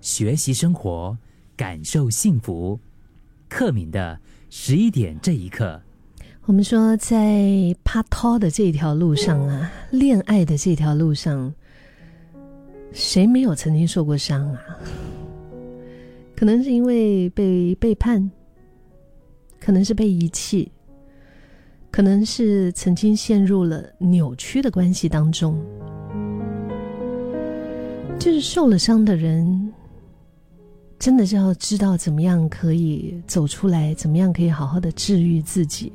学习生活，感受幸福。克敏的十一点这一刻，我们说在帕托的这条路上啊，恋爱的这条路上，谁没有曾经受过伤啊？可能是因为被背叛，可能是被遗弃，可能是曾经陷入了扭曲的关系当中。就是受了伤的人，真的是要知道怎么样可以走出来，怎么样可以好好的治愈自己，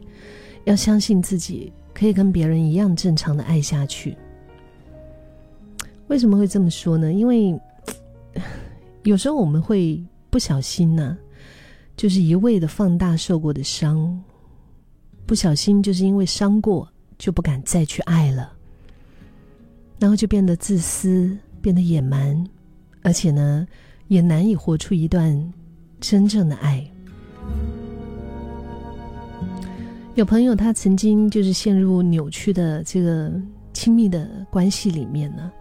要相信自己可以跟别人一样正常的爱下去。为什么会这么说呢？因为 有时候我们会。不小心呢，就是一味的放大受过的伤，不小心就是因为伤过，就不敢再去爱了，然后就变得自私，变得野蛮，而且呢，也难以活出一段真正的爱。有朋友他曾经就是陷入扭曲的这个亲密的关系里面呢。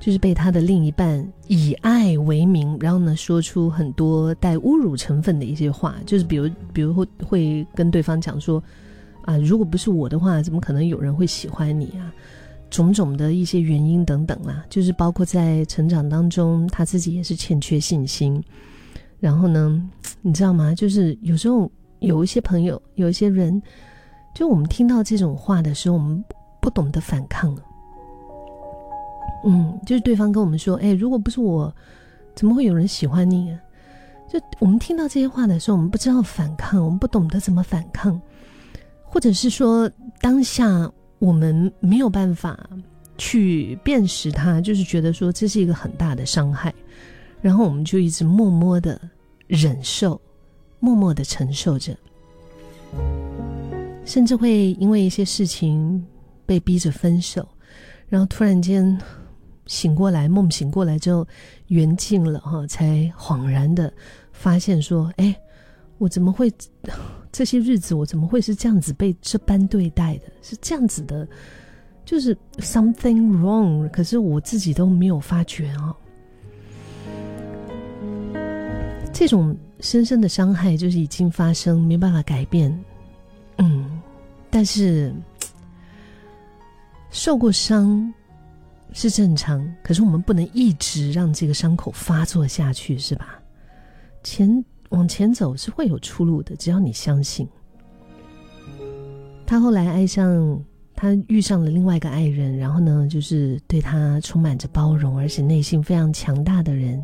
就是被他的另一半以爱为名，然后呢说出很多带侮辱成分的一些话，就是比如，比如会会跟对方讲说，啊，如果不是我的话，怎么可能有人会喜欢你啊？种种的一些原因等等啦，就是包括在成长当中，他自己也是欠缺信心。然后呢，你知道吗？就是有时候有一些朋友，有一些人，就我们听到这种话的时候，我们不懂得反抗。嗯，就是对方跟我们说：“哎，如果不是我，怎么会有人喜欢你？”就我们听到这些话的时候，我们不知道反抗，我们不懂得怎么反抗，或者是说当下我们没有办法去辨识它，就是觉得说这是一个很大的伤害，然后我们就一直默默的忍受，默默的承受着，甚至会因为一些事情被逼着分手，然后突然间。醒过来，梦醒过来之后，缘尽了哈，才恍然的发现说：“哎，我怎么会这些日子我怎么会是这样子被这般对待的？是这样子的，就是 something wrong。可是我自己都没有发觉哦。这种深深的伤害就是已经发生，没办法改变。嗯，但是受过伤。”是正常，可是我们不能一直让这个伤口发作下去，是吧？前往前走是会有出路的，只要你相信。他后来爱上他，遇上了另外一个爱人，然后呢，就是对他充满着包容，而且内心非常强大的人。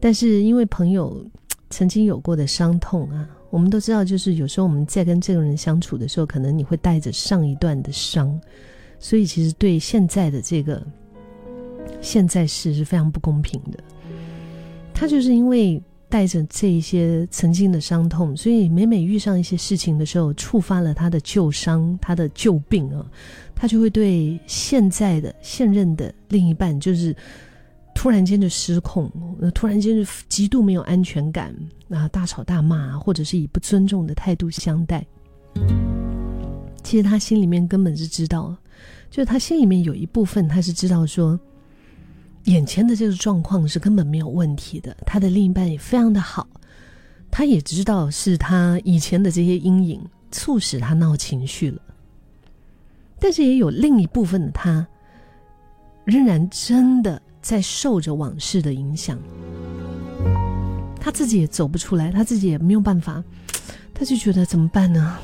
但是因为朋友曾经有过的伤痛啊，我们都知道，就是有时候我们在跟这个人相处的时候，可能你会带着上一段的伤。所以，其实对现在的这个现在是是非常不公平的。他就是因为带着这一些曾经的伤痛，所以每每遇上一些事情的时候，触发了他的旧伤、他的旧病啊，他就会对现在的现任的另一半，就是突然间就失控，突然间就极度没有安全感啊，大吵大骂，或者是以不尊重的态度相待。其实他心里面根本是知道。就是他心里面有一部分，他是知道说，眼前的这个状况是根本没有问题的。他的另一半也非常的好，他也知道是他以前的这些阴影促使他闹情绪了。但是也有另一部分的他，仍然真的在受着往事的影响，他自己也走不出来，他自己也没有办法，他就觉得怎么办呢？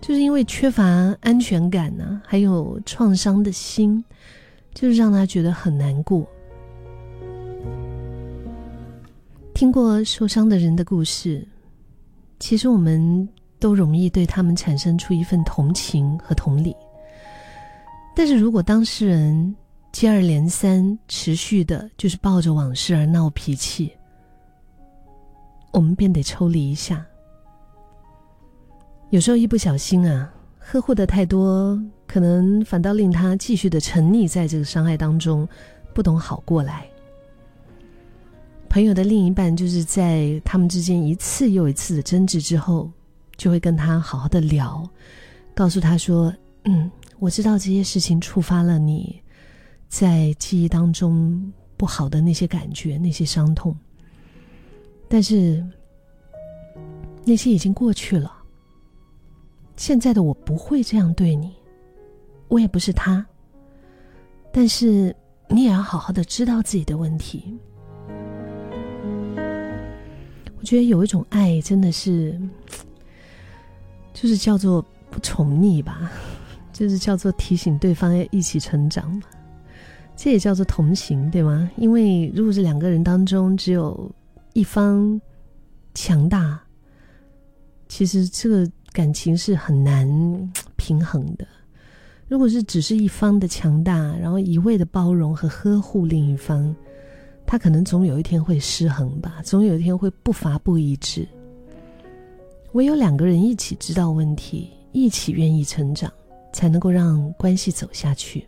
就是因为缺乏安全感呢，还有创伤的心，就是让他觉得很难过。听过受伤的人的故事，其实我们都容易对他们产生出一份同情和同理。但是如果当事人接二连三、持续的，就是抱着往事而闹脾气，我们便得抽离一下。有时候一不小心啊，呵护的太多，可能反倒令他继续的沉溺在这个伤害当中，不懂好过来。朋友的另一半就是在他们之间一次又一次的争执之后，就会跟他好好的聊，告诉他说：“嗯，我知道这些事情触发了你在记忆当中不好的那些感觉、那些伤痛，但是那些已经过去了。现在的我不会这样对你，我也不是他。但是你也要好好的知道自己的问题。我觉得有一种爱真的是，就是叫做不宠溺吧，就是叫做提醒对方要一起成长嘛。这也叫做同行，对吗？因为如果是两个人当中只有一方强大，其实这个感情是很难平衡的。如果是只是一方的强大，然后一味的包容和呵护另一方，他可能总有一天会失衡吧，总有一天会不发不一致。唯有两个人一起知道问题，一起愿意成长，才能够让关系走下去。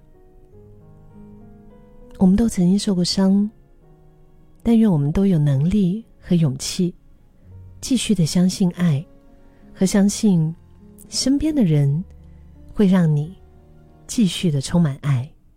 我们都曾经受过伤，但愿我们都有能力和勇气，继续的相信爱，和相信身边的人会让你继续的充满爱。